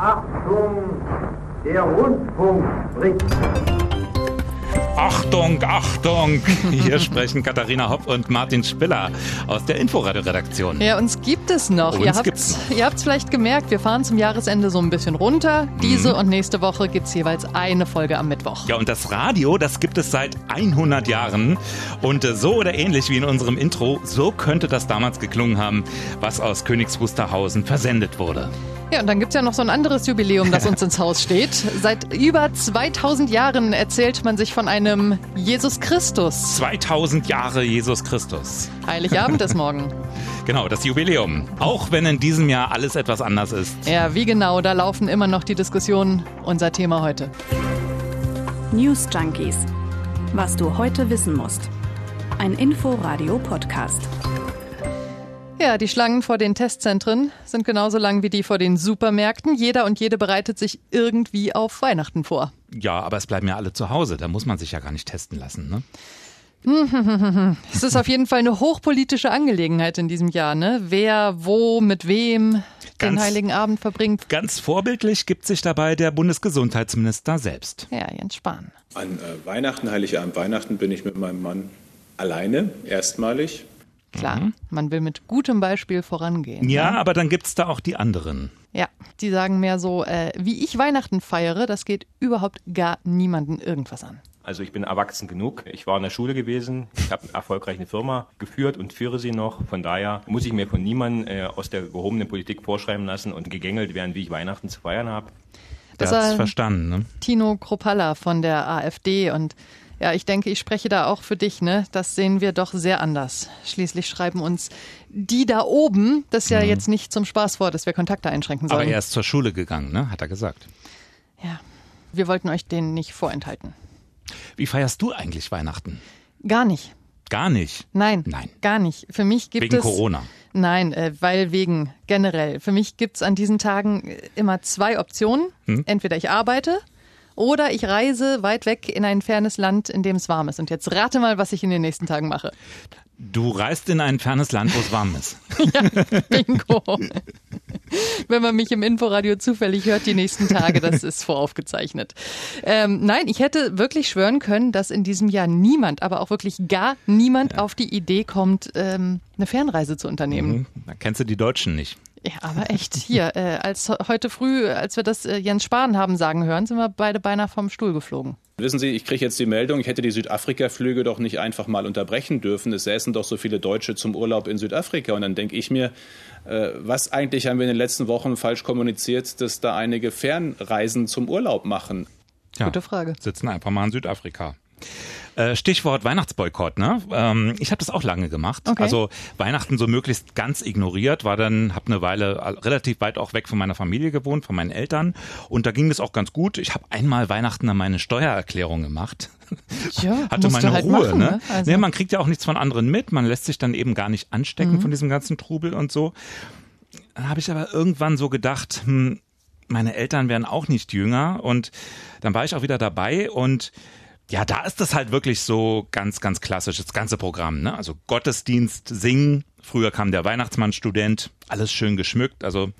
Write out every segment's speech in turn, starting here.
Achtung, der Rundfunk spricht. Achtung, Achtung! Hier sprechen Katharina Hopp und Martin Spiller aus der Inforadio-Redaktion. Ja, uns gibt es noch. Uns ihr habt gibt's noch. ihr habt's vielleicht gemerkt, wir fahren zum Jahresende so ein bisschen runter. Diese und nächste Woche gibt's jeweils eine Folge am Mittwoch. Ja, und das Radio, das gibt es seit 100 Jahren. Und äh, so oder ähnlich wie in unserem Intro, so könnte das damals geklungen haben, was aus Königs Wusterhausen versendet wurde. Ja, und dann gibt's ja noch so ein anderes Jubiläum, das uns ins Haus steht. Seit über 2000 Jahren erzählt man sich von einem Jesus Christus. 2000 Jahre Jesus Christus. Heiligabend ist morgen. Genau, das Jubiläum. Auch wenn in diesem Jahr alles etwas anders ist. Ja, wie genau, da laufen immer noch die Diskussionen. Unser Thema heute. News Junkies. Was du heute wissen musst. Ein Info-Radio-Podcast. Ja, die Schlangen vor den Testzentren sind genauso lang wie die vor den Supermärkten. Jeder und jede bereitet sich irgendwie auf Weihnachten vor. Ja, aber es bleiben ja alle zu Hause. Da muss man sich ja gar nicht testen lassen. Ne? Es ist auf jeden Fall eine hochpolitische Angelegenheit in diesem Jahr, ne? Wer, wo, mit wem den Ganz- Heiligen Abend verbringt. Ganz vorbildlich gibt sich dabei der Bundesgesundheitsminister selbst. Ja, Jens Spahn. An äh, Weihnachten, Heiligabend, Weihnachten bin ich mit meinem Mann alleine, erstmalig. Klar, man will mit gutem Beispiel vorangehen. Ja, ne? aber dann gibt's da auch die anderen. Ja, die sagen mehr so, äh, wie ich Weihnachten feiere, das geht überhaupt gar niemanden irgendwas an. Also ich bin erwachsen genug. Ich war in der Schule gewesen. Ich habe erfolgreich eine Firma geführt und führe sie noch. Von daher muss ich mir von niemandem äh, aus der gehobenen Politik vorschreiben lassen und gegängelt werden, wie ich Weihnachten zu feiern habe. Das war- verstanden. Ne? Tino Kropalla von der AfD und ja, ich denke, ich spreche da auch für dich, ne? Das sehen wir doch sehr anders. Schließlich schreiben uns die da oben, das ist ja jetzt nicht zum Spaß vor, dass wir Kontakte einschränken Mhm. Aber sollen. er ist zur Schule gegangen, ne? hat er gesagt. ja. Wir wollten euch den nicht vorenthalten. Wie feierst du eigentlich Weihnachten? Gar nicht. Gar nicht. Nein. Nein. Gar nicht. Für mich gibt Wegen es. Corona. Nein, äh, weil wegen generell. Für mich gibt's an diesen Tagen äh, immer zwei Optionen. Hm? Entweder ich arbeite oder ich reise weit weg in ein fernes Land, in dem es warm ist. Und jetzt rate mal, was ich in den nächsten Tagen mache. Du reist in ein fernes Land, wo es warm ist. Bingo. Wenn man mich im Inforadio zufällig hört die nächsten Tage, das ist voraufgezeichnet. Ähm, nein, ich hätte wirklich schwören können, dass in diesem Jahr niemand, aber auch wirklich gar niemand auf die Idee kommt, ähm, eine Fernreise zu unternehmen. Da kennst du die Deutschen nicht. Ja, aber echt hier, äh, als he- heute früh, als wir das äh, Jens Spahn haben sagen hören, sind wir beide beinahe vom Stuhl geflogen. Wissen Sie, ich kriege jetzt die Meldung, ich hätte die Südafrika-Flüge doch nicht einfach mal unterbrechen dürfen. Es säßen doch so viele Deutsche zum Urlaub in Südafrika. Und dann denke ich mir, äh, was eigentlich haben wir in den letzten Wochen falsch kommuniziert, dass da einige Fernreisen zum Urlaub machen? Ja, Gute Frage. Sitzen einfach mal in Südafrika. Äh, Stichwort Weihnachtsboykott, ne? Ähm, ich habe das auch lange gemacht. Okay. Also Weihnachten so möglichst ganz ignoriert, war dann, habe eine Weile all- relativ weit auch weg von meiner Familie gewohnt, von meinen Eltern. Und da ging das auch ganz gut. Ich habe einmal Weihnachten dann meine Steuererklärung gemacht. Ja, Hatte meine halt Ruhe, machen, ne? ne? Also- Nee, man kriegt ja auch nichts von anderen mit, man lässt sich dann eben gar nicht anstecken von diesem ganzen Trubel und so. Dann habe ich aber irgendwann so gedacht, hm, meine Eltern werden auch nicht jünger und dann war ich auch wieder dabei und ja, da ist das halt wirklich so ganz, ganz klassisch, das ganze Programm, ne? Also Gottesdienst, Singen, früher kam der Weihnachtsmann-Student, alles schön geschmückt, also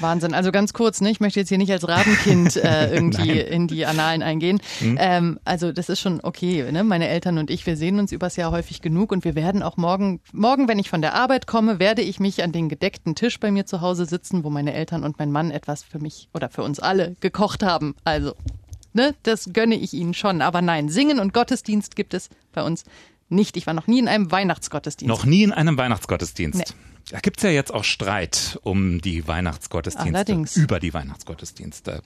Wahnsinn. Also ganz kurz, ne? ich möchte jetzt hier nicht als Rabenkind äh, irgendwie in die Annalen eingehen. Ähm, also das ist schon okay. Ne? Meine Eltern und ich, wir sehen uns übers Jahr häufig genug und wir werden auch morgen, morgen, wenn ich von der Arbeit komme, werde ich mich an den gedeckten Tisch bei mir zu Hause sitzen, wo meine Eltern und mein Mann etwas für mich oder für uns alle gekocht haben. Also, ne, das gönne ich ihnen schon. Aber nein, Singen und Gottesdienst gibt es bei uns nicht. Ich war noch nie in einem Weihnachtsgottesdienst. noch nie in einem Weihnachtsgottesdienst. Nee. Da gibt's ja jetzt auch Streit um die Weihnachtsgottesdienste. Allerdings. Über die Weihnachtsgottesdienste.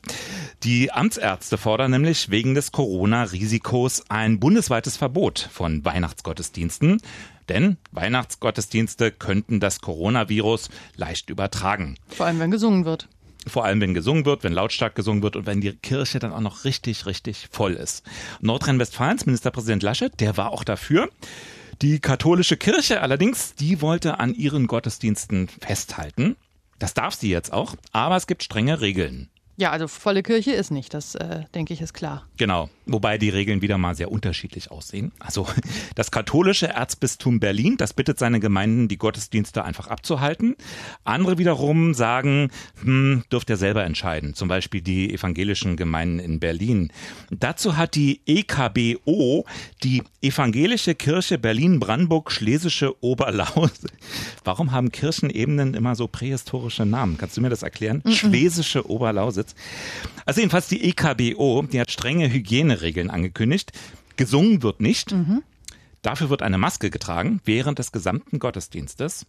Die Amtsärzte fordern nämlich wegen des Corona-Risikos ein bundesweites Verbot von Weihnachtsgottesdiensten. Denn Weihnachtsgottesdienste könnten das Coronavirus leicht übertragen. Vor allem, wenn gesungen wird. Vor allem, wenn gesungen wird, wenn lautstark gesungen wird und wenn die Kirche dann auch noch richtig, richtig voll ist. Nordrhein-Westfalens Ministerpräsident Laschet, der war auch dafür. Die katholische Kirche allerdings, die wollte an ihren Gottesdiensten festhalten. Das darf sie jetzt auch, aber es gibt strenge Regeln. Ja, also volle Kirche ist nicht, das äh, denke ich ist klar. Genau, wobei die Regeln wieder mal sehr unterschiedlich aussehen. Also das katholische Erzbistum Berlin, das bittet seine Gemeinden, die Gottesdienste einfach abzuhalten. Andere wiederum sagen, hm, dürft ihr selber entscheiden. Zum Beispiel die evangelischen Gemeinden in Berlin. Dazu hat die EKBO, die Evangelische Kirche Berlin-Brandenburg-Schlesische Oberlausitz. Warum haben Kirchenebenen immer so prähistorische Namen? Kannst du mir das erklären? Mhm. Schlesische Oberlausitz. Also jedenfalls die EKBO, die hat strenge Hygieneregeln angekündigt. Gesungen wird nicht. Mhm. Dafür wird eine Maske getragen während des gesamten Gottesdienstes.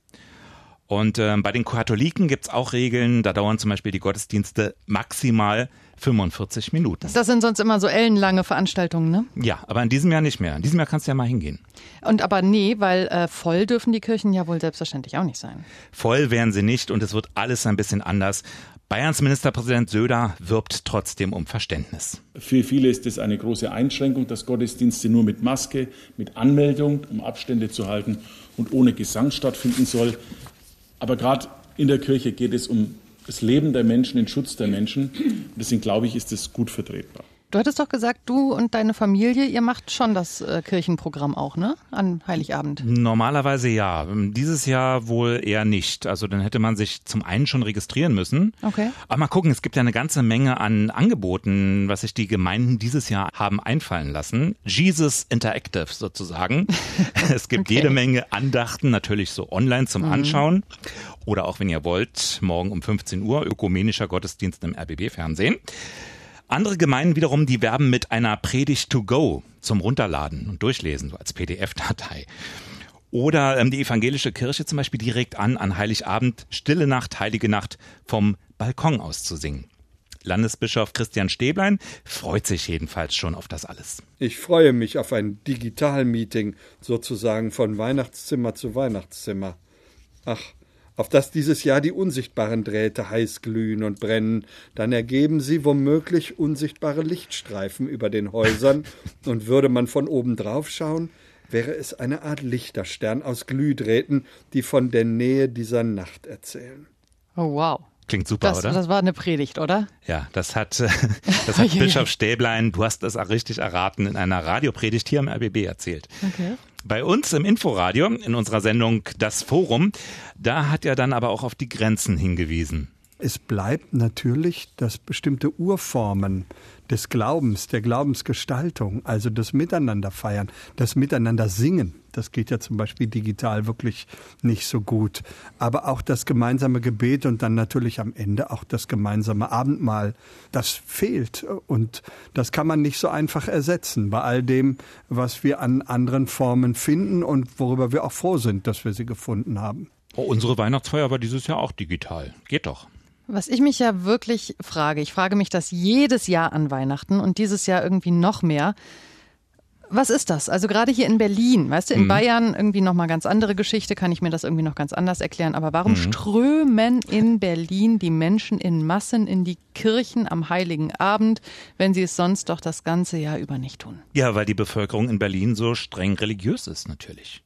Und äh, bei den Katholiken gibt's auch Regeln, da dauern zum Beispiel die Gottesdienste maximal 45 Minuten. Das sind sonst immer so ellenlange Veranstaltungen, ne? Ja, aber in diesem Jahr nicht mehr. In diesem Jahr kannst du ja mal hingehen. Und aber nee, weil äh, voll dürfen die Kirchen ja wohl selbstverständlich auch nicht sein. Voll wären sie nicht und es wird alles ein bisschen anders. Bayerns Ministerpräsident Söder wirbt trotzdem um Verständnis. Für viele ist es eine große Einschränkung, dass Gottesdienste nur mit Maske, mit Anmeldung, um Abstände zu halten und ohne Gesang stattfinden soll. Aber gerade in der Kirche geht es um das Leben der Menschen, den Schutz der Menschen. Deswegen glaube ich, ist es gut vertretbar. Du hattest doch gesagt, du und deine Familie, ihr macht schon das äh, Kirchenprogramm auch, ne? An Heiligabend. Normalerweise ja. Dieses Jahr wohl eher nicht. Also dann hätte man sich zum einen schon registrieren müssen. Okay. Aber mal gucken, es gibt ja eine ganze Menge an Angeboten, was sich die Gemeinden dieses Jahr haben einfallen lassen. Jesus Interactive sozusagen. es gibt okay. jede Menge Andachten, natürlich so online zum mhm. Anschauen. Oder auch, wenn ihr wollt, morgen um 15 Uhr ökumenischer Gottesdienst im RBB-Fernsehen. Andere Gemeinden wiederum, die werben mit einer Predigt to go zum Runterladen und Durchlesen, so als PDF-Datei. Oder ähm, die evangelische Kirche zum Beispiel, die regt an, an Heiligabend Stille Nacht, Heilige Nacht vom Balkon aus zu singen. Landesbischof Christian Stäblein freut sich jedenfalls schon auf das alles. Ich freue mich auf ein Digital-Meeting, sozusagen von Weihnachtszimmer zu Weihnachtszimmer. Ach, auf dass dieses Jahr die unsichtbaren Drähte heiß glühen und brennen, dann ergeben sie womöglich unsichtbare Lichtstreifen über den Häusern, und würde man von oben drauf schauen, wäre es eine Art Lichterstern aus Glühdrähten, die von der Nähe dieser Nacht erzählen. Oh wow. Klingt super, das, oder? Das war eine Predigt, oder? Ja, das hat, das hat Bischof Stäblein, du hast es auch richtig erraten, in einer Radiopredigt hier im RBB erzählt. Okay. Bei uns im Inforadio, in unserer Sendung Das Forum, da hat er dann aber auch auf die Grenzen hingewiesen. Es bleibt natürlich, dass bestimmte Urformen des Glaubens, der Glaubensgestaltung, also das Miteinander feiern, das Miteinander singen. Das geht ja zum Beispiel digital wirklich nicht so gut. Aber auch das gemeinsame Gebet und dann natürlich am Ende auch das gemeinsame Abendmahl, das fehlt. Und das kann man nicht so einfach ersetzen bei all dem, was wir an anderen Formen finden und worüber wir auch froh sind, dass wir sie gefunden haben. Oh, unsere Weihnachtsfeier war dieses Jahr auch digital. Geht doch. Was ich mich ja wirklich frage, ich frage mich das jedes Jahr an Weihnachten und dieses Jahr irgendwie noch mehr. Was ist das? Also gerade hier in Berlin, weißt du, in mhm. Bayern irgendwie noch mal ganz andere Geschichte, kann ich mir das irgendwie noch ganz anders erklären. Aber warum mhm. strömen in Berlin die Menschen in Massen in die Kirchen am Heiligen Abend, wenn sie es sonst doch das ganze Jahr über nicht tun? Ja, weil die Bevölkerung in Berlin so streng religiös ist, natürlich.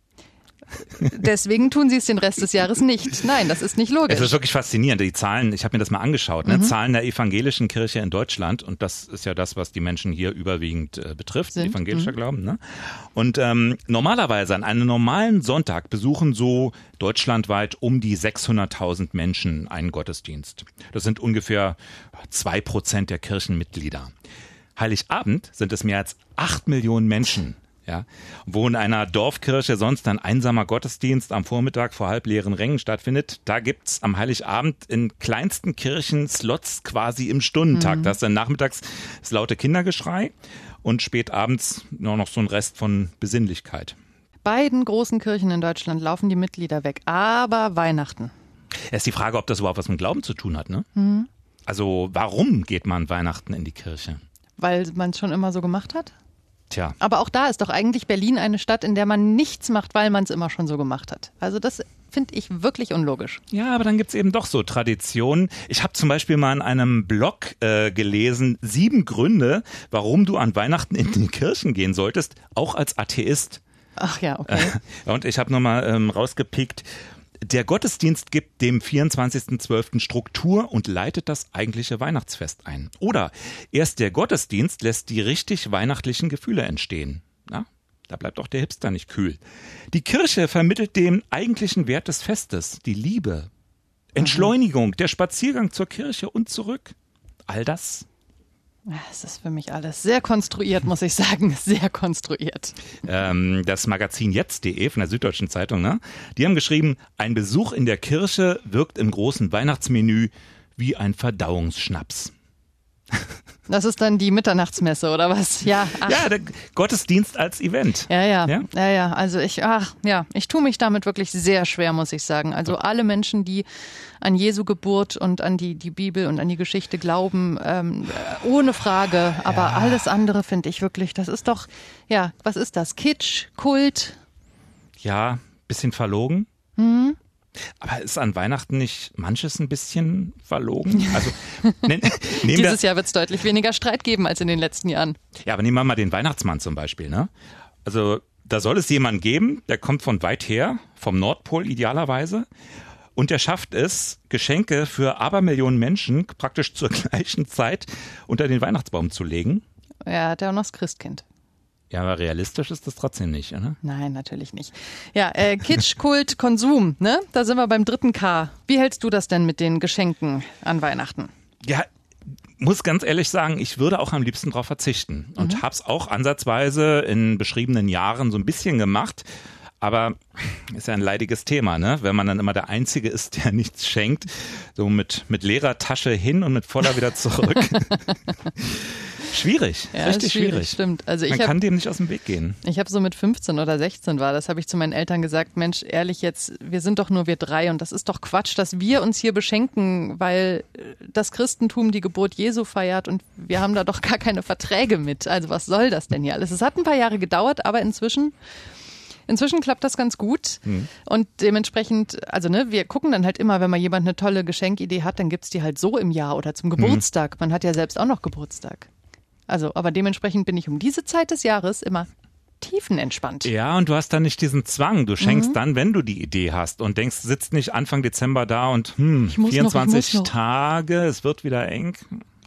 Deswegen tun sie es den Rest des Jahres nicht. Nein, das ist nicht logisch. Es ist wirklich faszinierend. Die Zahlen, ich habe mir das mal angeschaut, ne? Mhm. Zahlen der evangelischen Kirche in Deutschland und das ist ja das, was die Menschen hier überwiegend äh, betrifft, Sind. evangelischer mhm. Glauben. Ne? Und ähm, normalerweise an einem normalen Sonntag besuchen so deutschlandweit um die 600.000 Menschen einen Gottesdienst. Das sind ungefähr zwei Prozent der Kirchenmitglieder. Heiligabend sind es mehr als acht Millionen Menschen ja, wo in einer Dorfkirche sonst ein einsamer Gottesdienst am Vormittag vor halbleeren Rängen stattfindet, da gibt's am Heiligabend in kleinsten Kirchen Slots quasi im Stundentakt. Mhm. Das ist dann nachmittags das laute Kindergeschrei und spät abends nur noch so ein Rest von Besinnlichkeit. Beiden großen Kirchen in Deutschland laufen die Mitglieder weg, aber Weihnachten. Es ist die Frage, ob das überhaupt was mit Glauben zu tun hat, ne? Mhm. Also, warum geht man Weihnachten in die Kirche? Weil man es schon immer so gemacht hat? Tja. Aber auch da ist doch eigentlich Berlin eine Stadt, in der man nichts macht, weil man es immer schon so gemacht hat. Also das finde ich wirklich unlogisch. Ja, aber dann gibt es eben doch so Traditionen. Ich habe zum Beispiel mal in einem Blog äh, gelesen, sieben Gründe, warum du an Weihnachten in die Kirchen gehen solltest, auch als Atheist. Ach ja, okay. Und ich habe nochmal ähm, rausgepickt, Der Gottesdienst gibt dem 24.12. Struktur und leitet das eigentliche Weihnachtsfest ein. Oder erst der Gottesdienst lässt die richtig weihnachtlichen Gefühle entstehen. Na, da bleibt auch der Hipster nicht kühl. Die Kirche vermittelt den eigentlichen Wert des Festes, die Liebe, Entschleunigung, der Spaziergang zur Kirche und zurück. All das es ist für mich alles sehr konstruiert, muss ich sagen. Sehr konstruiert. Ähm, das Magazin jetzt.de von der Süddeutschen Zeitung, ne? Die haben geschrieben, ein Besuch in der Kirche wirkt im großen Weihnachtsmenü wie ein Verdauungsschnaps. Das ist dann die Mitternachtsmesse oder was? Ja, ach. ja, der Gottesdienst als Event. Ja, ja, ja, ja, ja. Also ich, ach, ja, ich tue mich damit wirklich sehr schwer, muss ich sagen. Also alle Menschen, die an Jesu Geburt und an die die Bibel und an die Geschichte glauben, ähm, ohne Frage. Aber ja. alles andere finde ich wirklich, das ist doch, ja, was ist das? Kitsch, Kult? Ja, bisschen verlogen. Mhm. Aber ist an Weihnachten nicht manches ein bisschen verlogen? Also, ne, Dieses Jahr wird es deutlich weniger Streit geben als in den letzten Jahren. Ja, aber nehmen wir mal den Weihnachtsmann zum Beispiel. Ne? Also da soll es jemanden geben, der kommt von weit her, vom Nordpol idealerweise. Und der schafft es, Geschenke für Abermillionen Menschen praktisch zur gleichen Zeit unter den Weihnachtsbaum zu legen. Er hat ja auch noch das Christkind. Ja, aber realistisch ist das trotzdem nicht, oder? Nein, natürlich nicht. Ja, äh, Kitsch, Kult, Konsum, ne? Da sind wir beim dritten K. Wie hältst du das denn mit den Geschenken an Weihnachten? Ja, muss ganz ehrlich sagen, ich würde auch am liebsten darauf verzichten und mhm. hab's auch ansatzweise in beschriebenen Jahren so ein bisschen gemacht. Aber ist ja ein leidiges Thema, ne? Wenn man dann immer der Einzige ist, der nichts schenkt, so mit, mit leerer Tasche hin und mit voller wieder zurück. Schwierig, ja, richtig schwierig, schwierig. Stimmt. Also Man hab, kann dem nicht aus dem Weg gehen. Ich habe so mit 15 oder 16 war, das habe ich zu meinen Eltern gesagt, Mensch, ehrlich jetzt, wir sind doch nur wir drei und das ist doch Quatsch, dass wir uns hier beschenken, weil das Christentum die Geburt Jesu feiert und wir haben da doch gar keine Verträge mit. Also was soll das denn hier alles? Es hat ein paar Jahre gedauert, aber inzwischen Inzwischen klappt das ganz gut mhm. und dementsprechend, also ne, wir gucken dann halt immer, wenn mal jemand eine tolle Geschenkidee hat, dann gibt's die halt so im Jahr oder zum Geburtstag. Mhm. Man hat ja selbst auch noch Geburtstag. Also, aber dementsprechend bin ich um diese Zeit des Jahres immer tiefenentspannt. Ja, und du hast dann nicht diesen Zwang. Du schenkst mhm. dann, wenn du die Idee hast und denkst, sitzt nicht Anfang Dezember da und hm, 24 noch, Tage, es wird wieder eng.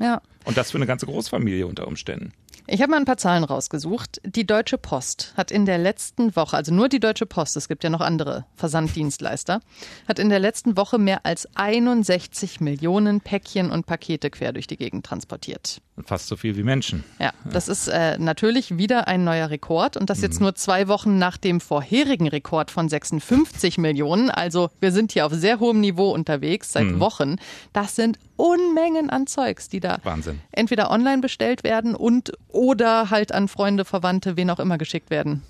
Ja. Und das für eine ganze Großfamilie unter Umständen. Ich habe mal ein paar Zahlen rausgesucht. Die Deutsche Post hat in der letzten Woche, also nur die Deutsche Post, es gibt ja noch andere Versanddienstleister, hat in der letzten Woche mehr als 61 Millionen Päckchen und Pakete quer durch die Gegend transportiert. Fast so viel wie Menschen. Ja, das ist äh, natürlich wieder ein neuer Rekord und das jetzt mhm. nur zwei Wochen nach dem vorherigen Rekord von 56 Millionen. Also wir sind hier auf sehr hohem Niveau unterwegs seit mhm. Wochen. Das sind Unmengen an Zeugs, die da Wahnsinn. entweder online bestellt werden und oder halt an Freunde, Verwandte, wen auch immer geschickt werden.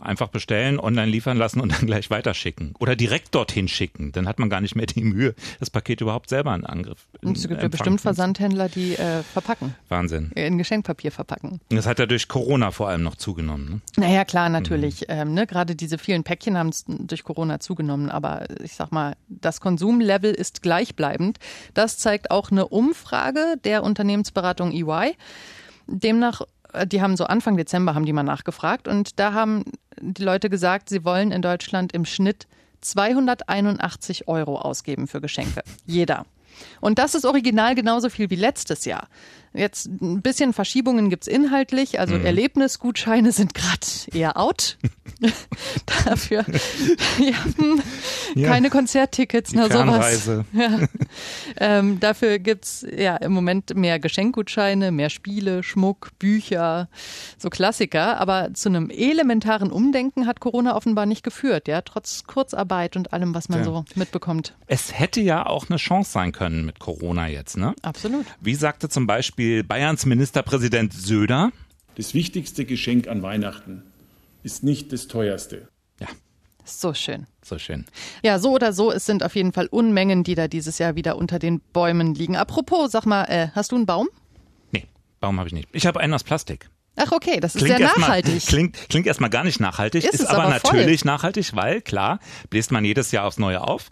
Einfach bestellen, online liefern lassen und dann gleich weiterschicken. Oder direkt dorthin schicken. Dann hat man gar nicht mehr die Mühe, das Paket überhaupt selber in Angriff. Und es gibt ja bestimmt Versandhändler, die äh, verpacken. Wahnsinn. In Geschenkpapier verpacken. Das hat ja durch Corona vor allem noch zugenommen. Ne? Naja, klar, natürlich. Mhm. Ähm, ne? Gerade diese vielen Päckchen haben es durch Corona zugenommen. Aber ich sag mal, das Konsumlevel ist gleichbleibend. Das zeigt auch eine Umfrage der Unternehmensberatung EY. Demnach äh, die haben so Anfang Dezember haben die mal nachgefragt und da haben die Leute gesagt, sie wollen in Deutschland im Schnitt 281 Euro ausgeben für Geschenke. Jeder. Und das ist original genauso viel wie letztes Jahr. Jetzt ein bisschen Verschiebungen gibt's inhaltlich. Also mhm. Erlebnisgutscheine sind gerade eher out. Dafür ja, ja, keine Konzerttickets, na sowas. Ja. Ähm, dafür gibt's ja im Moment mehr Geschenkgutscheine, mehr Spiele, Schmuck, Bücher, so Klassiker. Aber zu einem elementaren Umdenken hat Corona offenbar nicht geführt, ja, trotz Kurzarbeit und allem, was man ja. so mitbekommt. Es hätte ja auch eine Chance sein können mit Corona jetzt, ne? Absolut. Wie sagte zum Beispiel Beispiel Bayerns Ministerpräsident Söder. Das wichtigste Geschenk an Weihnachten ist nicht das teuerste. Ja. So schön. So schön. Ja, so oder so, es sind auf jeden Fall Unmengen, die da dieses Jahr wieder unter den Bäumen liegen. Apropos, sag mal, äh, hast du einen Baum? Nee, Baum habe ich nicht. Ich habe einen aus Plastik. Ach, okay, das ist klingt sehr nachhaltig. Mal, klingt, klingt erstmal gar nicht nachhaltig, ist, ist aber, aber natürlich nachhaltig, weil klar, bläst man jedes Jahr aufs Neue auf,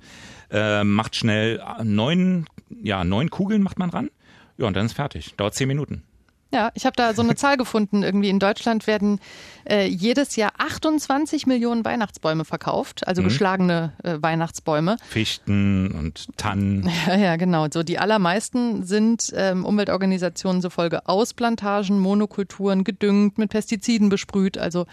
äh, macht schnell neun, ja, neun Kugeln macht man ran ja, und dann ist fertig. Dauert zehn Minuten. Ja, ich habe da so eine Zahl gefunden. Irgendwie in Deutschland werden äh, jedes Jahr 28 Millionen Weihnachtsbäume verkauft, also mhm. geschlagene äh, Weihnachtsbäume. Fichten und Tannen. Ja, ja, genau. So die allermeisten sind ähm, Umweltorganisationen zufolge aus Plantagen, Monokulturen gedüngt, mit Pestiziden besprüht. Also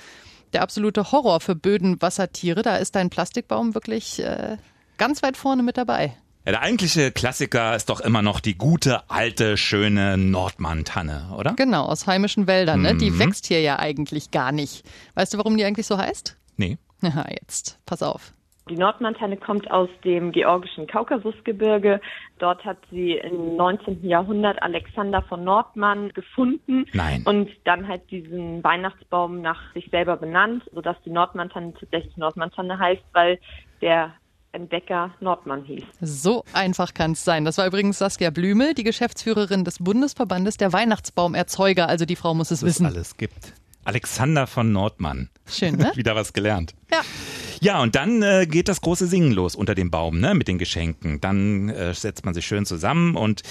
der absolute Horror für Böden, Wassertiere. Da ist dein Plastikbaum wirklich äh, ganz weit vorne mit dabei. Ja, der eigentliche Klassiker ist doch immer noch die gute, alte, schöne Nordmann-Tanne, oder? Genau, aus heimischen Wäldern. Ne? Die mhm. wächst hier ja eigentlich gar nicht. Weißt du, warum die eigentlich so heißt? Nee. Ja, jetzt, pass auf. Die Nordmantanne kommt aus dem georgischen Kaukasusgebirge. Dort hat sie im 19. Jahrhundert Alexander von Nordmann gefunden Nein. und dann halt diesen Weihnachtsbaum nach sich selber benannt, sodass die Nordmantanne tatsächlich Nordmantanne heißt, weil der Entdecker Nordmann hieß. So einfach kann es sein. Das war übrigens Saskia Blümel, die Geschäftsführerin des Bundesverbandes der Weihnachtsbaumerzeuger. Also die Frau muss es Was wissen. es alles gibt. Alexander von Nordmann. Schön, ne? Wieder was gelernt. Ja. Ja, und dann äh, geht das große Singen los unter dem Baum, ne, mit den Geschenken. Dann äh, setzt man sich schön zusammen und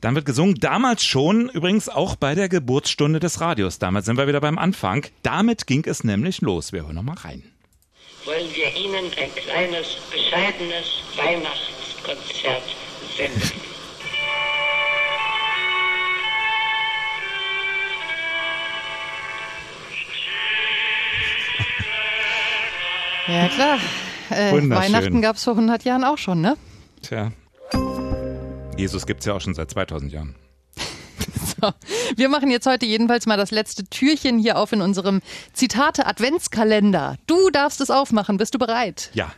dann wird gesungen. Damals schon, übrigens auch bei der Geburtsstunde des Radios. Damals sind wir wieder beim Anfang. Damit ging es nämlich los. Wir hören nochmal rein wollen wir Ihnen ein kleines, bescheidenes Weihnachtskonzert senden. Ja klar, äh, Weihnachten gab es vor 100 Jahren auch schon, ne? Tja, Jesus gibt es ja auch schon seit 2000 Jahren. So, wir machen jetzt heute jedenfalls mal das letzte Türchen hier auf in unserem Zitate-Adventskalender. Du darfst es aufmachen. Bist du bereit? Ja.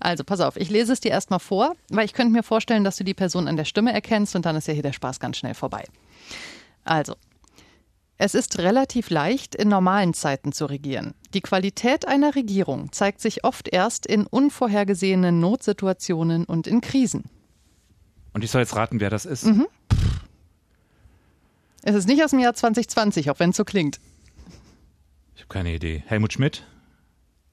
Also, pass auf, ich lese es dir erstmal vor, weil ich könnte mir vorstellen, dass du die Person an der Stimme erkennst und dann ist ja hier der Spaß ganz schnell vorbei. Also, es ist relativ leicht, in normalen Zeiten zu regieren. Die Qualität einer Regierung zeigt sich oft erst in unvorhergesehenen Notsituationen und in Krisen. Und ich soll jetzt raten, wer das ist? Mhm. Es ist nicht aus dem Jahr 2020, auch wenn es so klingt. Ich habe keine Idee. Helmut Schmidt?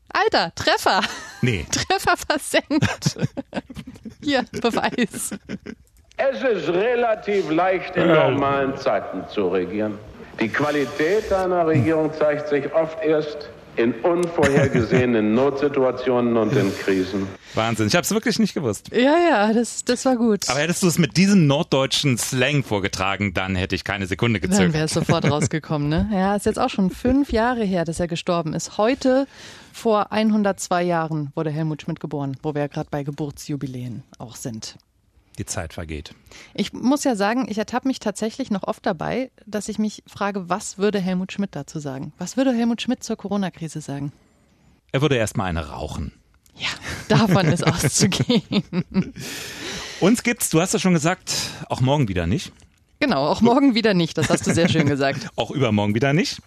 Alter, Treffer. Nee. Treffer versenkt. Hier, Beweis. Es ist relativ leicht, in normalen Zeiten zu regieren. Die Qualität einer Regierung zeigt sich oft erst in unvorhergesehenen Notsituationen und in Krisen. Wahnsinn, ich habe es wirklich nicht gewusst. Ja, ja, das, das war gut. Aber hättest du es mit diesem norddeutschen Slang vorgetragen, dann hätte ich keine Sekunde gezögert. Dann wäre es sofort rausgekommen, ne? Ja, ist jetzt auch schon fünf Jahre her, dass er gestorben ist. Heute, vor 102 Jahren, wurde Helmut Schmidt geboren, wo wir ja gerade bei Geburtsjubiläen auch sind die Zeit vergeht. Ich muss ja sagen, ich ertappe mich tatsächlich noch oft dabei, dass ich mich frage, was würde Helmut Schmidt dazu sagen? Was würde Helmut Schmidt zur Corona-Krise sagen? Er würde erstmal eine rauchen. Ja, davon ist auszugehen. Uns gibt's, du hast ja schon gesagt, auch morgen wieder nicht. Genau, auch morgen wieder nicht. Das hast du sehr schön gesagt. auch übermorgen wieder nicht.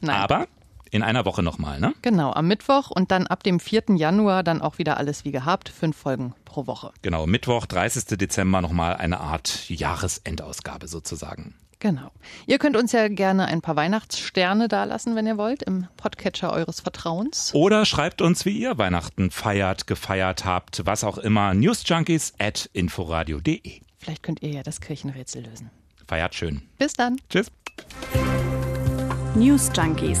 Nein. Aber in einer Woche nochmal, ne? Genau, am Mittwoch und dann ab dem 4. Januar dann auch wieder alles wie gehabt. Fünf Folgen pro Woche. Genau, Mittwoch, 30. Dezember nochmal eine Art Jahresendausgabe sozusagen. Genau. Ihr könnt uns ja gerne ein paar Weihnachtssterne dalassen, wenn ihr wollt, im Podcatcher eures Vertrauens. Oder schreibt uns, wie ihr Weihnachten feiert, gefeiert habt, was auch immer. Newsjunkies at inforadio.de. Vielleicht könnt ihr ja das Kirchenrätsel lösen. Feiert schön. Bis dann. Tschüss. News Junkies.